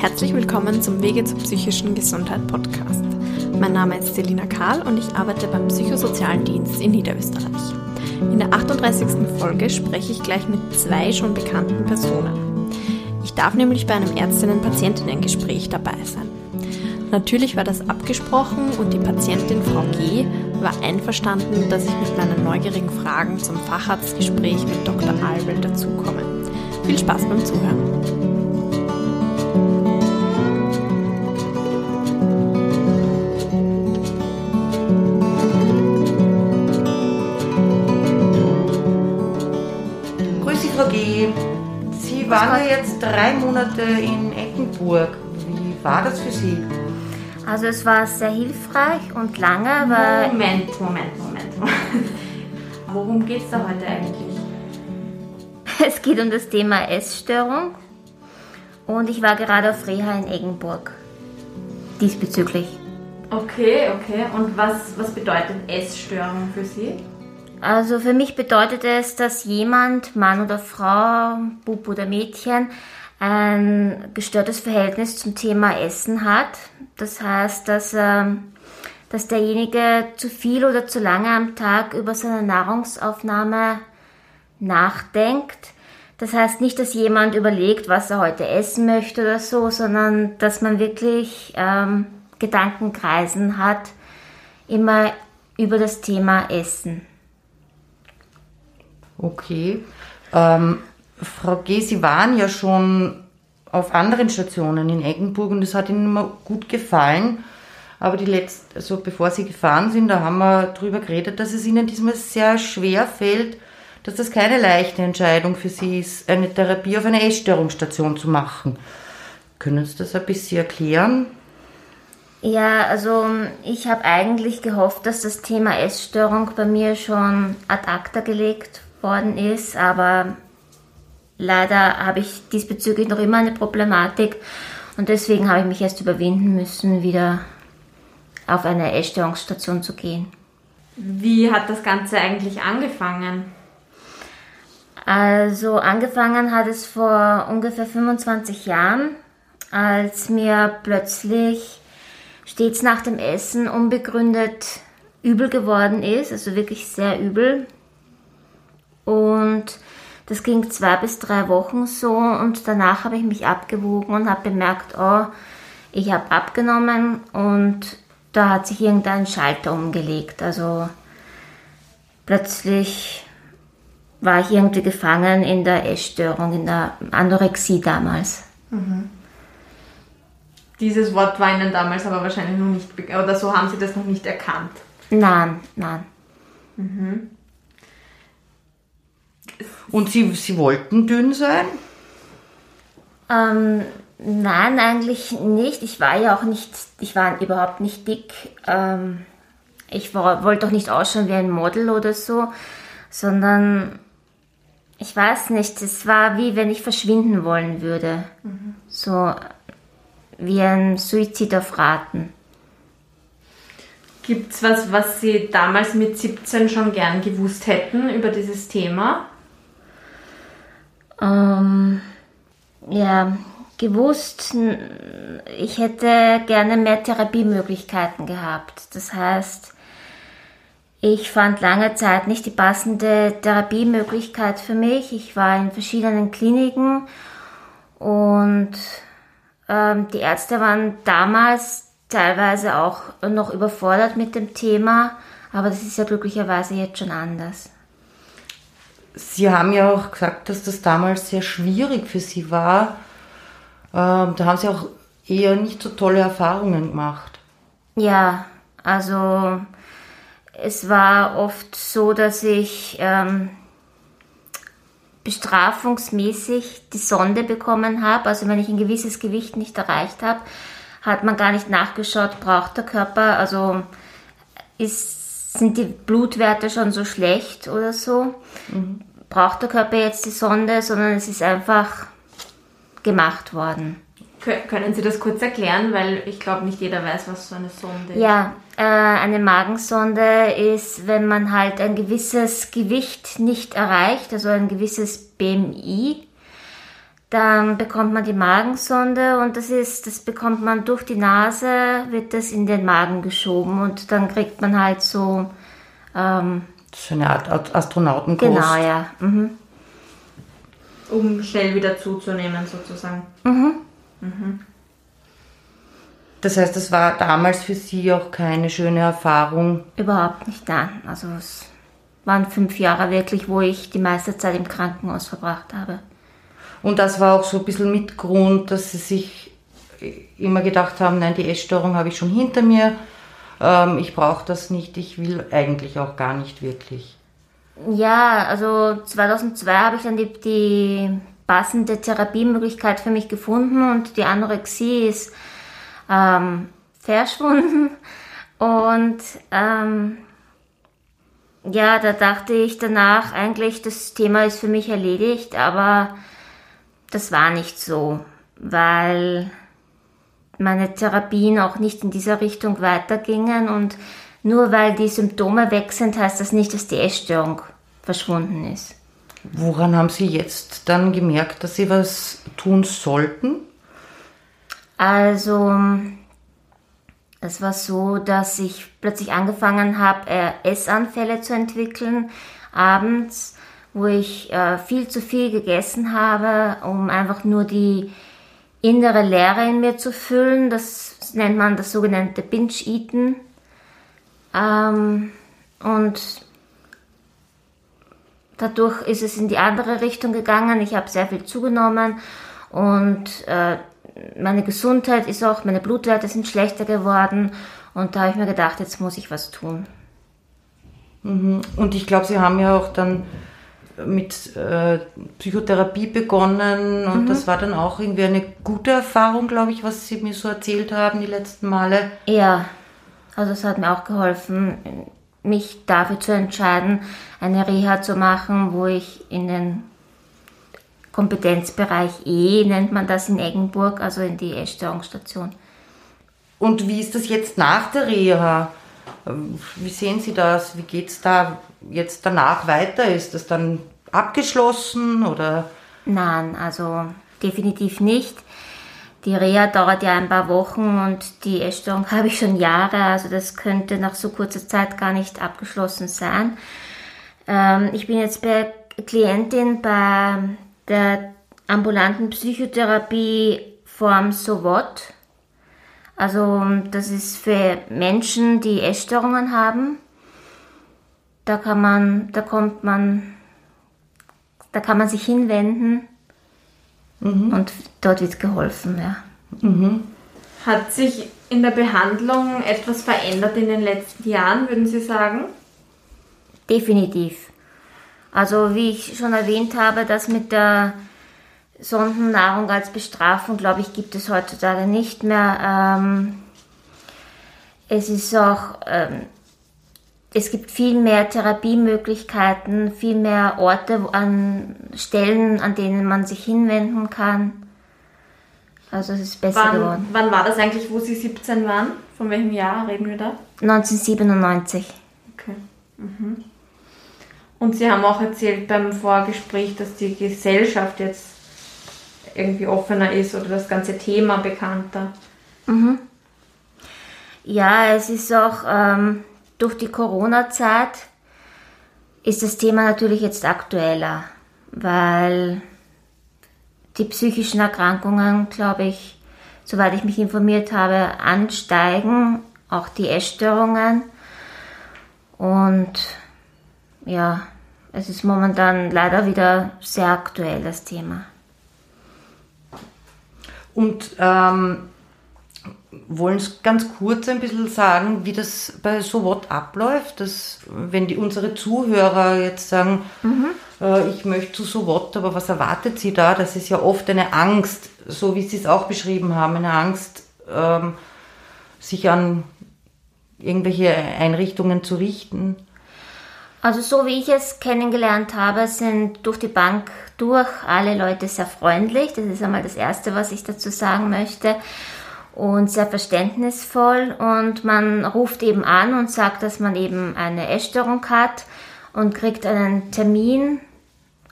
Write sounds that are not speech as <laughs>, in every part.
Herzlich willkommen zum Wege zur psychischen Gesundheit Podcast. Mein Name ist Selina Karl und ich arbeite beim Psychosozialen Dienst in Niederösterreich. In der 38. Folge spreche ich gleich mit zwei schon bekannten Personen. Ich darf nämlich bei einem Ärztinnen-Patientinnen-Gespräch dabei sein. Natürlich war das abgesprochen und die Patientin Frau G. war einverstanden, dass ich mit meinen neugierigen Fragen zum Facharztgespräch mit Dr. Albel dazukomme. Viel Spaß beim Zuhören! Waren ja jetzt drei Monate in Eckenburg. Wie war das für Sie? Also es war sehr hilfreich und lange, weil... Moment, Moment, Moment. <laughs> Worum geht es da heute eigentlich? Es geht um das Thema Essstörung und ich war gerade auf Reha in Eggenburg diesbezüglich. Okay, okay. Und was, was bedeutet Essstörung für Sie? Also für mich bedeutet es, dass jemand, Mann oder Frau, Bub oder Mädchen, ein gestörtes Verhältnis zum Thema Essen hat. Das heißt, dass, ähm, dass derjenige zu viel oder zu lange am Tag über seine Nahrungsaufnahme nachdenkt. Das heißt nicht, dass jemand überlegt, was er heute essen möchte oder so, sondern dass man wirklich ähm, Gedankenkreisen hat, immer über das Thema Essen. Okay. Ähm, Frau G., Sie waren ja schon auf anderen Stationen in Eggenburg und es hat Ihnen immer gut gefallen. Aber die letzte, also bevor Sie gefahren sind, da haben wir darüber geredet, dass es Ihnen diesmal sehr schwer fällt, dass das keine leichte Entscheidung für Sie ist, eine Therapie auf einer Essstörungsstation zu machen. Können Sie das ein bisschen erklären? Ja, also ich habe eigentlich gehofft, dass das Thema Essstörung bei mir schon ad acta gelegt worden ist, aber leider habe ich diesbezüglich noch immer eine Problematik und deswegen habe ich mich erst überwinden müssen, wieder auf eine Essstörungsstation zu gehen. Wie hat das Ganze eigentlich angefangen? Also angefangen hat es vor ungefähr 25 Jahren, als mir plötzlich stets nach dem Essen unbegründet übel geworden ist, also wirklich sehr übel. Und das ging zwei bis drei Wochen so und danach habe ich mich abgewogen und habe bemerkt, oh, ich habe abgenommen und da hat sich irgendein Schalter umgelegt. Also plötzlich war ich irgendwie gefangen in der Essstörung, in der Anorexie damals. Mhm. Dieses Wort war Ihnen damals aber wahrscheinlich noch nicht, oder so haben Sie das noch nicht erkannt? Nein, nein. Mhm. Und Sie, Sie wollten dünn sein? Ähm, nein, eigentlich nicht. Ich war ja auch nicht, ich war überhaupt nicht dick. Ähm, ich war, wollte auch nicht ausschauen wie ein Model oder so, sondern ich weiß nicht, es war wie wenn ich verschwinden wollen würde. Mhm. So wie ein Suizid auf Raten. Gibt es was, was Sie damals mit 17 schon gern gewusst hätten über dieses Thema? Ähm, ja, gewusst, ich hätte gerne mehr Therapiemöglichkeiten gehabt. Das heißt, ich fand lange Zeit nicht die passende Therapiemöglichkeit für mich. Ich war in verschiedenen Kliniken und ähm, die Ärzte waren damals teilweise auch noch überfordert mit dem Thema, aber das ist ja glücklicherweise jetzt schon anders. Sie haben ja auch gesagt, dass das damals sehr schwierig für Sie war. Ähm, da haben Sie auch eher nicht so tolle Erfahrungen gemacht. Ja, also es war oft so, dass ich ähm, bestrafungsmäßig die Sonde bekommen habe. Also wenn ich ein gewisses Gewicht nicht erreicht habe, hat man gar nicht nachgeschaut, braucht der Körper, also ist sind die Blutwerte schon so schlecht oder so? Mhm. Braucht der Körper jetzt die Sonde, sondern es ist einfach gemacht worden. Können Sie das kurz erklären, weil ich glaube, nicht jeder weiß, was so eine Sonde ist. Ja, äh, eine Magensonde ist, wenn man halt ein gewisses Gewicht nicht erreicht, also ein gewisses BMI, Dann bekommt man die Magensonde und das ist, das bekommt man durch die Nase, wird das in den Magen geschoben und dann kriegt man halt so. Ähm, so eine Art Astronautenkost. Genau, ja. Mhm. Um schnell wieder zuzunehmen, sozusagen. Mhm. Mhm. Das heißt, das war damals für Sie auch keine schöne Erfahrung? Überhaupt nicht, nein. Also es waren fünf Jahre wirklich, wo ich die meiste Zeit im Krankenhaus verbracht habe. Und das war auch so ein bisschen Mitgrund, dass Sie sich immer gedacht haben, nein, die Essstörung habe ich schon hinter mir, ähm, ich brauche das nicht, ich will eigentlich auch gar nicht wirklich. Ja, also 2002 habe ich dann die, die passende Therapiemöglichkeit für mich gefunden und die Anorexie ist ähm, verschwunden. <laughs> Und ähm, ja, da dachte ich danach eigentlich, das Thema ist für mich erledigt, aber das war nicht so, weil meine Therapien auch nicht in dieser Richtung weitergingen und nur weil die Symptome weg sind, heißt das nicht, dass die Essstörung verschwunden ist. Woran haben Sie jetzt dann gemerkt, dass Sie was tun sollten? Also, es war so, dass ich plötzlich angefangen habe, äh, Essanfälle zu entwickeln, abends, wo ich äh, viel zu viel gegessen habe, um einfach nur die innere Leere in mir zu füllen. Das nennt man das sogenannte Binge-Eaten. Ähm, und dadurch ist es in die andere Richtung gegangen. Ich habe sehr viel zugenommen und äh, meine Gesundheit ist auch, meine Blutwerte sind schlechter geworden und da habe ich mir gedacht, jetzt muss ich was tun. Mhm. Und ich glaube, Sie haben ja auch dann mit äh, Psychotherapie begonnen und mhm. das war dann auch irgendwie eine gute Erfahrung, glaube ich, was Sie mir so erzählt haben die letzten Male. Ja, also es hat mir auch geholfen, mich dafür zu entscheiden, eine Reha zu machen, wo ich in den Kompetenzbereich E, nennt man das in Eggenburg, also in die Essstörungsstation. Und wie ist das jetzt nach der Reha? Wie sehen Sie das? Wie geht es da jetzt danach weiter? Ist das dann abgeschlossen oder? Nein, also definitiv nicht. Die Reha dauert ja ein paar Wochen und die Essstörung <laughs> habe ich schon Jahre, also das könnte nach so kurzer Zeit gar nicht abgeschlossen sein. Ähm, ich bin jetzt bei Klientin bei der ambulanten Psychotherapie Form SOWOT. Also das ist für Menschen, die Essstörungen haben. Da kann man, da kommt man, da kann man sich hinwenden mhm. und dort wird geholfen, ja. Mhm. Hat sich in der Behandlung etwas verändert in den letzten Jahren, würden Sie sagen? Definitiv. Also wie ich schon erwähnt habe, das mit der Sondennahrung als Bestrafung, glaube ich, gibt es heutzutage nicht mehr. Ähm, es ist auch, ähm, es gibt viel mehr Therapiemöglichkeiten, viel mehr Orte an Stellen, an denen man sich hinwenden kann. Also es ist besser wann, geworden. Wann war das eigentlich, wo Sie 17 waren? Von welchem Jahr reden wir da? 1997. Okay. Mhm. Und Sie haben auch erzählt beim Vorgespräch, dass die Gesellschaft jetzt irgendwie offener ist oder das ganze Thema bekannter. Mhm. Ja, es ist auch ähm, durch die Corona-Zeit ist das Thema natürlich jetzt aktueller, weil die psychischen Erkrankungen, glaube ich, soweit ich mich informiert habe, ansteigen, auch die Essstörungen. Und ja, es ist momentan leider wieder sehr aktuell, das Thema. Und ähm, wollen Sie ganz kurz ein bisschen sagen, wie das bei so what abläuft, dass wenn die unsere Zuhörer jetzt sagen, mhm. äh, ich möchte zu so what, aber was erwartet sie da? Das ist ja oft eine Angst, so wie Sie es auch beschrieben haben, eine Angst, ähm, sich an irgendwelche Einrichtungen zu richten. Also so wie ich es kennengelernt habe, sind durch die Bank durch alle Leute sehr freundlich. Das ist einmal das Erste, was ich dazu sagen möchte. Und sehr verständnisvoll. Und man ruft eben an und sagt, dass man eben eine Essstörung hat und kriegt einen Termin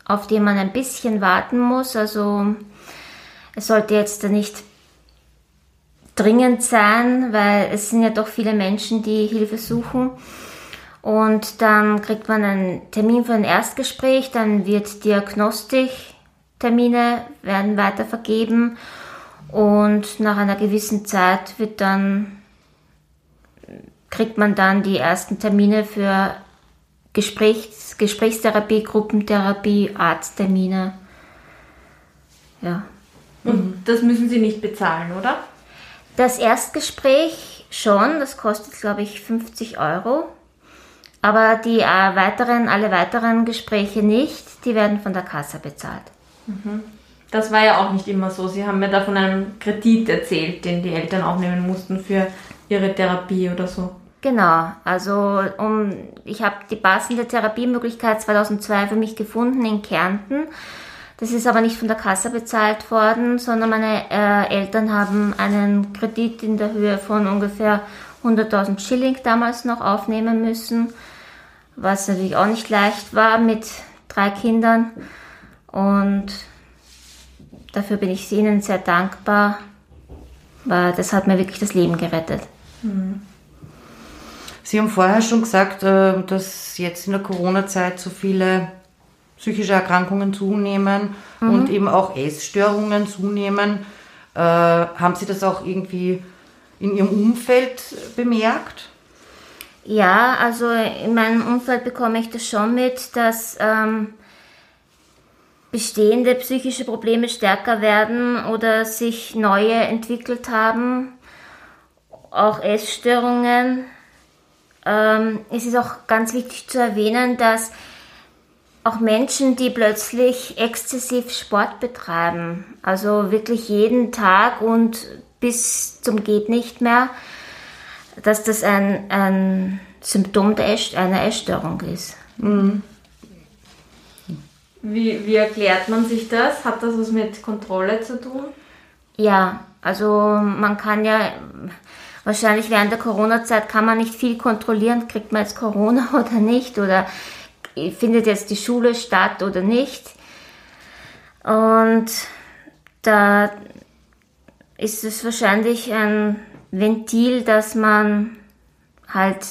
auf den man ein bisschen warten muss. Also es sollte jetzt nicht dringend sein, weil es sind ja doch viele Menschen, die Hilfe suchen. Und dann kriegt man einen Termin für ein Erstgespräch, dann wird Diagnostiktermine werden weiter vergeben und nach einer gewissen Zeit wird dann kriegt man dann die ersten Termine für Gesprächs, Gesprächstherapie, Gruppentherapie, Arzttermine. Ja. Und das müssen Sie nicht bezahlen, oder? Das Erstgespräch schon, das kostet, glaube ich, 50 Euro. Aber die äh, weiteren, alle weiteren Gespräche nicht, die werden von der Kasse bezahlt. Das war ja auch nicht immer so. Sie haben mir da von einem Kredit erzählt, den die Eltern aufnehmen mussten für ihre Therapie oder so. Genau, also um, ich habe die passende Therapiemöglichkeit 2002 für mich gefunden in Kärnten. Das ist aber nicht von der Kasse bezahlt worden, sondern meine äh, Eltern haben einen Kredit in der Höhe von ungefähr 100.000 Schilling damals noch aufnehmen müssen, was natürlich auch nicht leicht war mit drei Kindern. Und dafür bin ich ihnen sehr dankbar, weil das hat mir wirklich das Leben gerettet. Sie haben vorher schon gesagt, äh, dass jetzt in der Corona-Zeit so viele psychische Erkrankungen zunehmen und eben auch Essstörungen zunehmen. Äh, Haben Sie das auch irgendwie in Ihrem Umfeld bemerkt? Ja, also in meinem Umfeld bekomme ich das schon mit, dass ähm, bestehende psychische Probleme stärker werden oder sich neue entwickelt haben, auch Essstörungen. Ähm, es ist auch ganz wichtig zu erwähnen, dass auch Menschen, die plötzlich exzessiv Sport betreiben, also wirklich jeden Tag und bis zum geht nicht mehr, dass das ein, ein Symptom der Ess einer Essstörung ist. Wie, wie erklärt man sich das? Hat das was mit Kontrolle zu tun? Ja, also man kann ja wahrscheinlich während der Corona-Zeit kann man nicht viel kontrollieren, kriegt man jetzt Corona <laughs> oder nicht oder findet jetzt die Schule statt oder nicht. Und da ist es wahrscheinlich ein Ventil, dass man halt,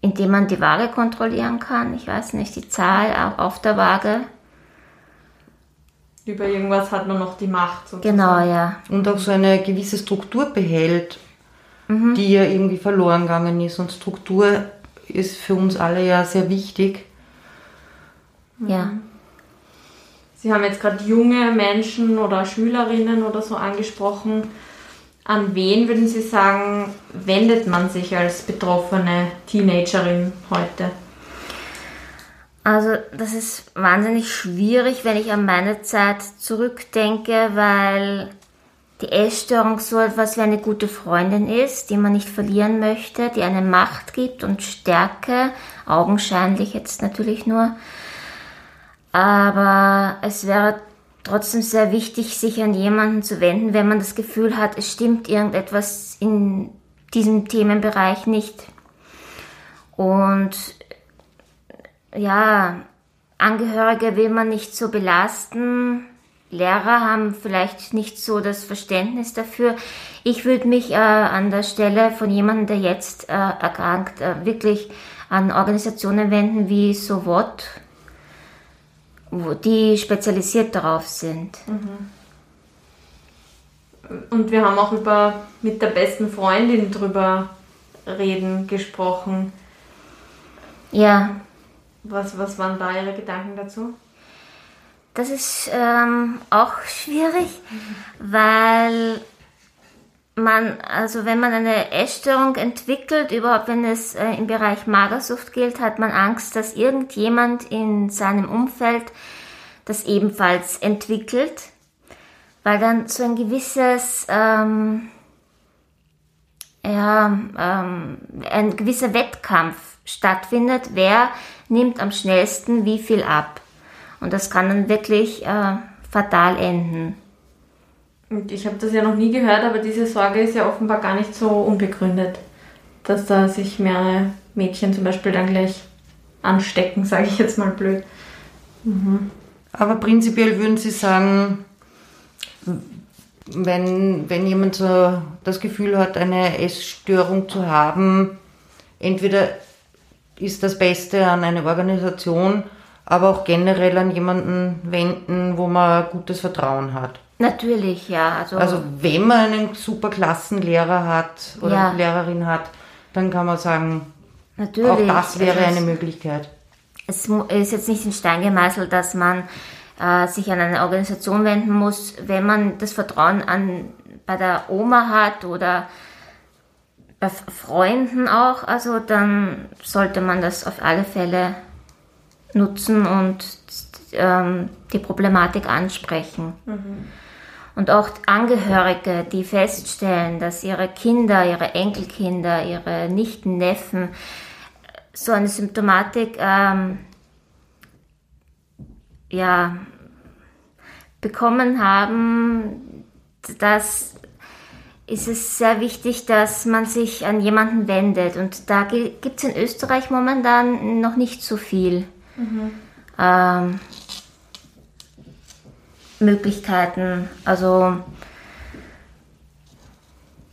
indem man die Waage kontrollieren kann, ich weiß nicht, die Zahl au- auf der Waage. Über irgendwas hat man noch die Macht. Sozusagen. Genau, ja. Und auch so eine gewisse Struktur behält, die ja irgendwie verloren gegangen ist. Und Struktur ist für uns alle ja sehr wichtig. Ja. Sie haben jetzt gerade junge Menschen oder Schülerinnen oder so angesprochen. An wen würden Sie sagen, wendet man sich als betroffene Teenagerin heute? Also das ist wahnsinnig schwierig, wenn ich an meine Zeit zurückdenke, weil die Essstörung so etwas wie eine gute Freundin ist, die man nicht verlieren möchte, die eine Macht gibt und Stärke, augenscheinlich jetzt natürlich nur. Aber es wäre trotzdem sehr wichtig, sich an jemanden zu wenden, wenn man das Gefühl hat, es stimmt irgendetwas in diesem Themenbereich nicht. Und ja, Angehörige will man nicht so belasten. Lehrer haben vielleicht nicht so das Verständnis dafür. Ich würde mich äh, an der Stelle von jemandem, der jetzt äh, erkrankt, äh, wirklich an Organisationen wenden wie So What, die spezialisiert darauf sind. Und wir haben auch über mit der besten Freundin drüber reden gesprochen. Ja, Was, was waren da Ihre Gedanken dazu? Das ist ähm, auch schwierig, weil man, also wenn man eine Essstörung entwickelt, überhaupt wenn es äh, im Bereich Magersucht gilt, hat man Angst, dass irgendjemand in seinem Umfeld das ebenfalls entwickelt, weil dann so ein gewisses, ähm, ja, ähm, ein gewisser Wettkampf stattfindet, wer nimmt am schnellsten wie viel ab. Und das kann dann wirklich äh, fatal enden. Ich habe das ja noch nie gehört, aber diese Sorge ist ja offenbar gar nicht so unbegründet, dass da sich mehrere Mädchen zum Beispiel dann gleich anstecken, <laughs> sage ich jetzt mal blöd. Aber prinzipiell würden Sie sagen, wenn, wenn jemand so das Gefühl hat, eine Essstörung zu haben, entweder ist das Beste an eine Organisation, aber auch generell an jemanden wenden, wo man gutes Vertrauen hat. Natürlich, ja. Also, Also wenn man einen super Klassenlehrer hat oder Ja. Lehrerin hat, dann kann man sagen, natürlich. auch das wäre Also eine Möglichkeit. es ist jetzt nicht in Stein gemeißelt, dass man äh, sich an eine Organisation wenden muss, wenn man das Vertrauen an, bei der Oma hat oder bei Freunden auch, also dann sollte man das auf alle Fälle nutzen und ähm, die Problematik ansprechen. Und auch Angehörige, die feststellen, dass ihre Kinder, ihre Enkelkinder, ihre Nichten, Neffen so eine Symptomatik ähm, ja, bekommen haben, das ist es sehr wichtig, dass man sich an jemanden wendet. Und da gibt es in Österreich momentan noch nicht so viel ähm, Möglichkeiten. Also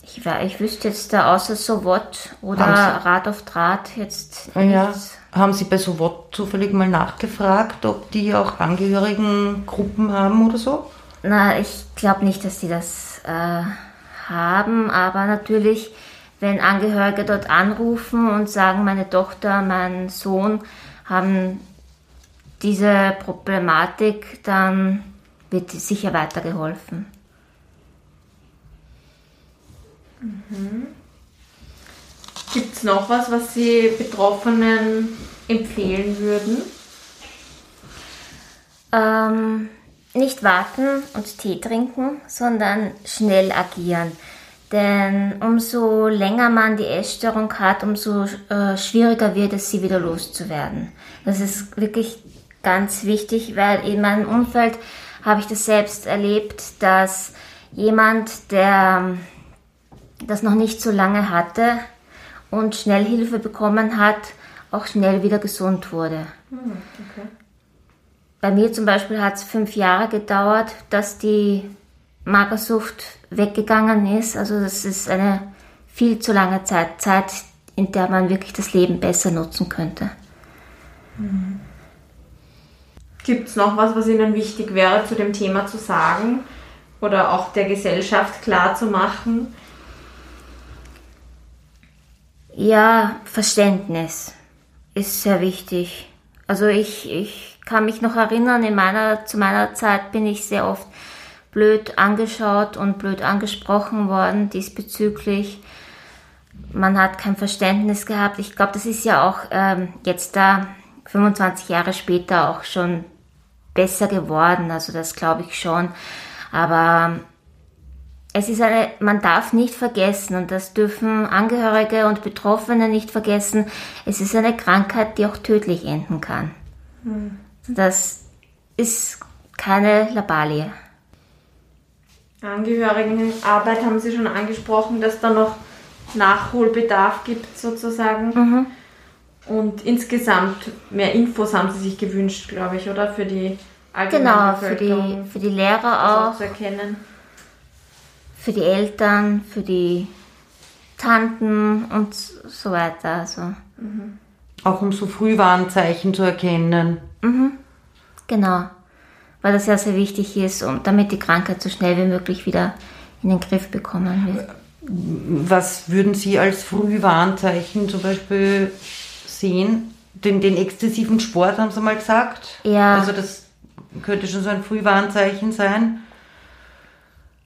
ich, wei- ich wüsste jetzt da außer so What oder Rad auf Draht jetzt Ah Ja. nichts. Haben Sie bei Sowot zufällig mal nachgefragt, ob die auch Angehörigengruppen haben oder so? Na, ich glaube nicht, dass die das äh, haben, aber natürlich, wenn Angehörige dort anrufen und sagen, meine Tochter, mein Sohn haben diese Problematik, dann wird sicher weitergeholfen. Gibt es noch was, was Sie Betroffenen empfehlen würden? Ähm, nicht warten und Tee trinken, sondern schnell agieren. Denn umso länger man die Essstörung hat, umso äh, schwieriger wird es, sie wieder loszuwerden. Das ist wirklich ganz wichtig, weil in meinem Umfeld habe ich das selbst erlebt, dass jemand, der ähm, das noch nicht so lange hatte und schnell Hilfe bekommen hat, auch schnell wieder gesund wurde. Bei mir zum Beispiel hat es fünf Jahre gedauert, dass die Magersucht weggegangen ist. Also das ist eine viel zu lange Zeit, Zeit, in der man wirklich das Leben besser nutzen könnte. Gibt es noch was, was Ihnen wichtig wäre, zu dem Thema zu sagen oder auch der Gesellschaft klar zu machen? Ja, Verständnis ist sehr wichtig. Also ich, ich kann mich noch erinnern, in meiner, zu meiner Zeit bin ich sehr oft blöd angeschaut und blöd angesprochen worden diesbezüglich. Man hat kein Verständnis gehabt. Ich glaube, das ist ja auch ähm, jetzt da 25 Jahre später auch schon besser geworden. Also das glaube ich schon. Aber es ist eine, man darf nicht vergessen, und das dürfen Angehörige und Betroffene nicht vergessen, es ist eine Krankheit, die auch tödlich enden kann. Das ist keine Labalie. Angehörigenarbeit haben Sie schon angesprochen, dass da noch Nachholbedarf gibt sozusagen. Und insgesamt mehr Infos haben Sie sich gewünscht, glaube ich, oder? Für die allgemeine Genau, für die, für die Lehrer auch zu erkennen. für die Eltern, für die Tanten und so weiter. Also, Auch um so Frühwarnzeichen zu erkennen. genau. Weil das ja sehr wichtig ist, und damit die Krankheit so schnell wie möglich wieder in den Griff bekommen wird. Was würden Sie als Frühwarnzeichen zum Beispiel sehen? Den, den exzessiven Sport haben Sie mal gesagt. Ja. Also das könnte schon so ein Frühwarnzeichen sein.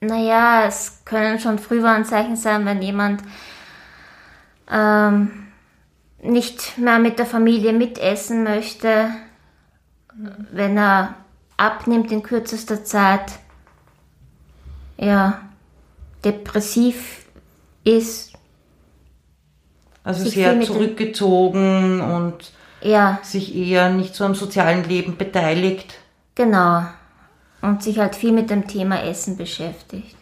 Naja, es können schon Frühwarnzeichen sein, wenn jemand ähm, nicht mehr mit der Familie mitessen möchte, wenn er abnimmt in kürzester Zeit, ja, depressiv ist, Also Sich sehr zurückgezogen und ja, sich eher nicht so am sozialen Leben beteiligt. genau, und sich halt viel mit dem Thema Essen beschäftigt.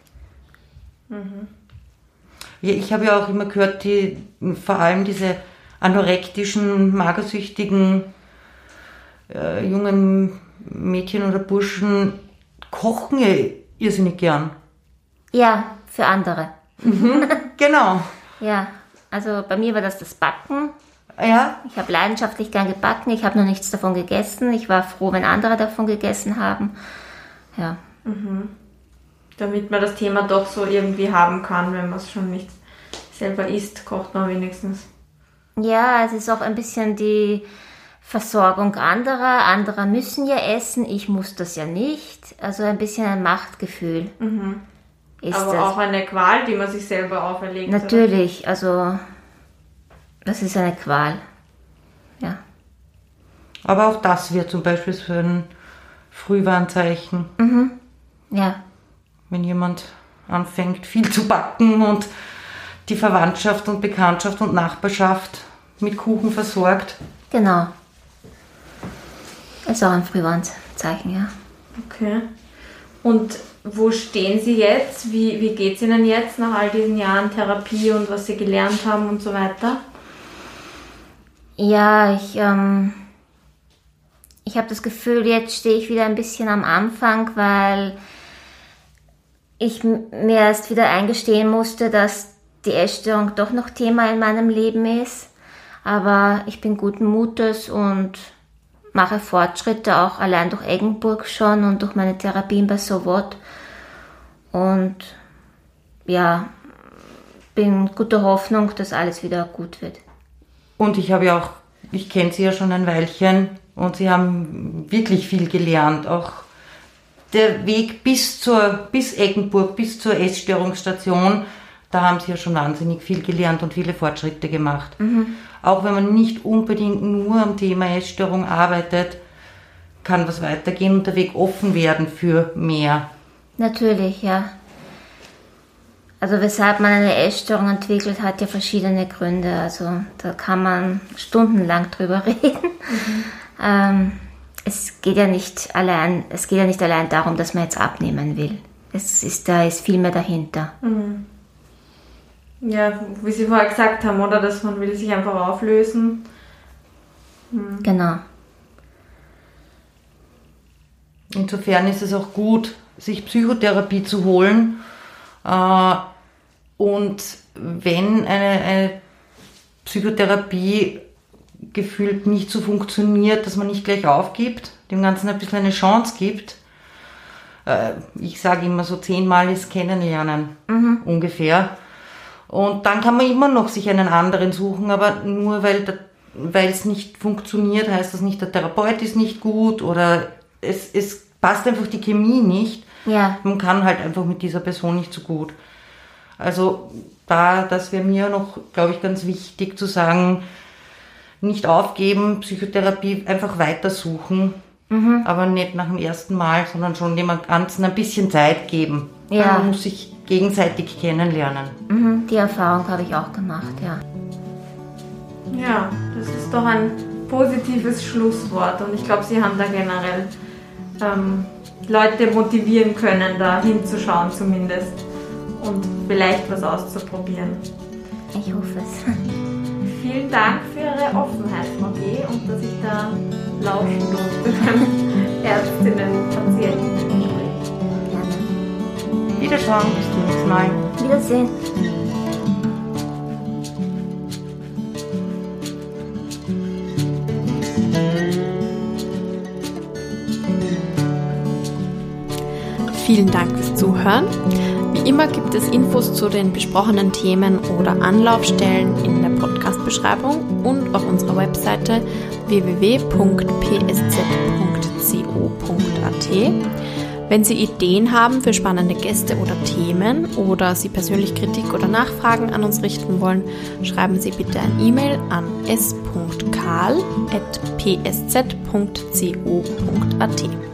Ja, ich habe ja auch immer gehört, die, vor allem diese anorektischen, magersüchtigen äh, jungen Mädchen oder Burschen kochen ja irrsinnig gern. Ja, für andere. Genau. <laughs> Ja, also bei mir war das das Backen. Ja, Ich habe leidenschaftlich gern gebacken. Ich habe noch nichts davon gegessen. Ich war froh, wenn andere davon gegessen haben. Ja, Damit man das Thema doch so irgendwie haben kann, wenn man es schon nicht selber isst, kocht man wenigstens. ja, es ist auch ein bisschen die Versorgung anderer. Andere müssen ja essen. Ich muss das ja nicht. Also ein bisschen ein Machtgefühl ist Aber das. auch eine Qual, die man sich selber auferlegt. oder? Natürlich, also das ist eine Qual. Ja. aber auch das wird zum Beispiel für ein Frühwarnzeichen, Ja, wenn jemand anfängt viel zu backen und die Verwandtschaft und Bekanntschaft und Nachbarschaft mit Kuchen versorgt. genau. Ist auch ein Frühwarnzeichen, ja. Okay. Und wo stehen Sie jetzt? Wie, wie geht es Ihnen jetzt nach all diesen Jahren Therapie und was Sie gelernt haben und so weiter? Ja, ich, ähm, ich habe das Gefühl, jetzt stehe ich wieder ein bisschen am Anfang, weil ich mir erst wieder eingestehen musste, dass die Essstörung doch noch Thema in meinem Leben ist. Aber ich bin guten Mutes und mache Fortschritte, auch allein durch Eggenburg schon und durch meine Therapien bei So What. Und ja, bin guter Hoffnung, dass alles wieder gut wird. Und ich habe ja auch, ich kenne sie ja schon ein Weilchen und sie haben wirklich viel gelernt. Auch der Weg bis zur, bis Eggenburg, bis zur Essstörungsstation, da haben sie ja schon wahnsinnig viel gelernt und viele Fortschritte gemacht. Auch wenn man nicht unbedingt nur am Thema Essstörung arbeitet, kann was weitergehen und der Weg offen werden für mehr. Natürlich, ja. Also weshalb man eine Essstörung entwickelt, hat ja verschiedene Gründe. Also da kann man stundenlang drüber <laughs> reden. Ähm, es geht ja nicht allein, es geht ja nicht allein darum, dass man jetzt abnehmen will. Es ist, da ist viel mehr dahinter. Ja, wie Sie vorher gesagt haben, oder? Dass man will sich einfach auflösen. Genau. Insofern ist es auch gut, sich Psychotherapie zu holen. Äh, und wenn eine, eine Psychotherapie gefühlt nicht so funktioniert, dass man nicht gleich aufgibt, dem Ganzen ein bisschen eine Chance gibt. Äh, ich sage immer so zehnmal ist Kennenlernen ungefähr. Und dann kann man immer noch sich einen anderen suchen, aber nur weil es nicht funktioniert, heißt das nicht, der Therapeut ist nicht gut oder es, es passt einfach die Chemie nicht. Ja, Man kann halt einfach mit dieser Person nicht so gut. Also da, das wäre mir noch, glaube ich, ganz wichtig zu sagen, nicht aufgeben, Psychotherapie einfach weitersuchen, aber nicht nach dem ersten Mal, sondern schon dem Ganzen ein bisschen Zeit geben. Ja. Man muss sich gegenseitig kennenlernen. mhm, die Erfahrung habe ich auch gemacht, ja. Ja, das ist doch ein positives Schlusswort und ich glaube, Sie haben da generell ähm, Leute motivieren können, da hinzuschauen zumindest und vielleicht was auszuprobieren. Ich hoffe es. Vielen Dank für Ihre Offenheit, G. und dass ich da lauschen durfte beim <laughs> Ärztinnen-Patienten-Gespräch. Gerne. Wiederschauen, bis zum nächsten Mal. Wiedersehen. Vielen Dank fürs Zuhören. Wie immer gibt es Infos zu den besprochenen Themen oder Anlaufstellen in der Podcast-Beschreibung und auf unserer Webseite www.psz.co.at. Wenn Sie Ideen haben für spannende Gäste oder Themen oder Sie persönlich Kritik oder Nachfragen an uns richten wollen, schreiben Sie bitte ein E-Mail an s.karl.psz.co.at.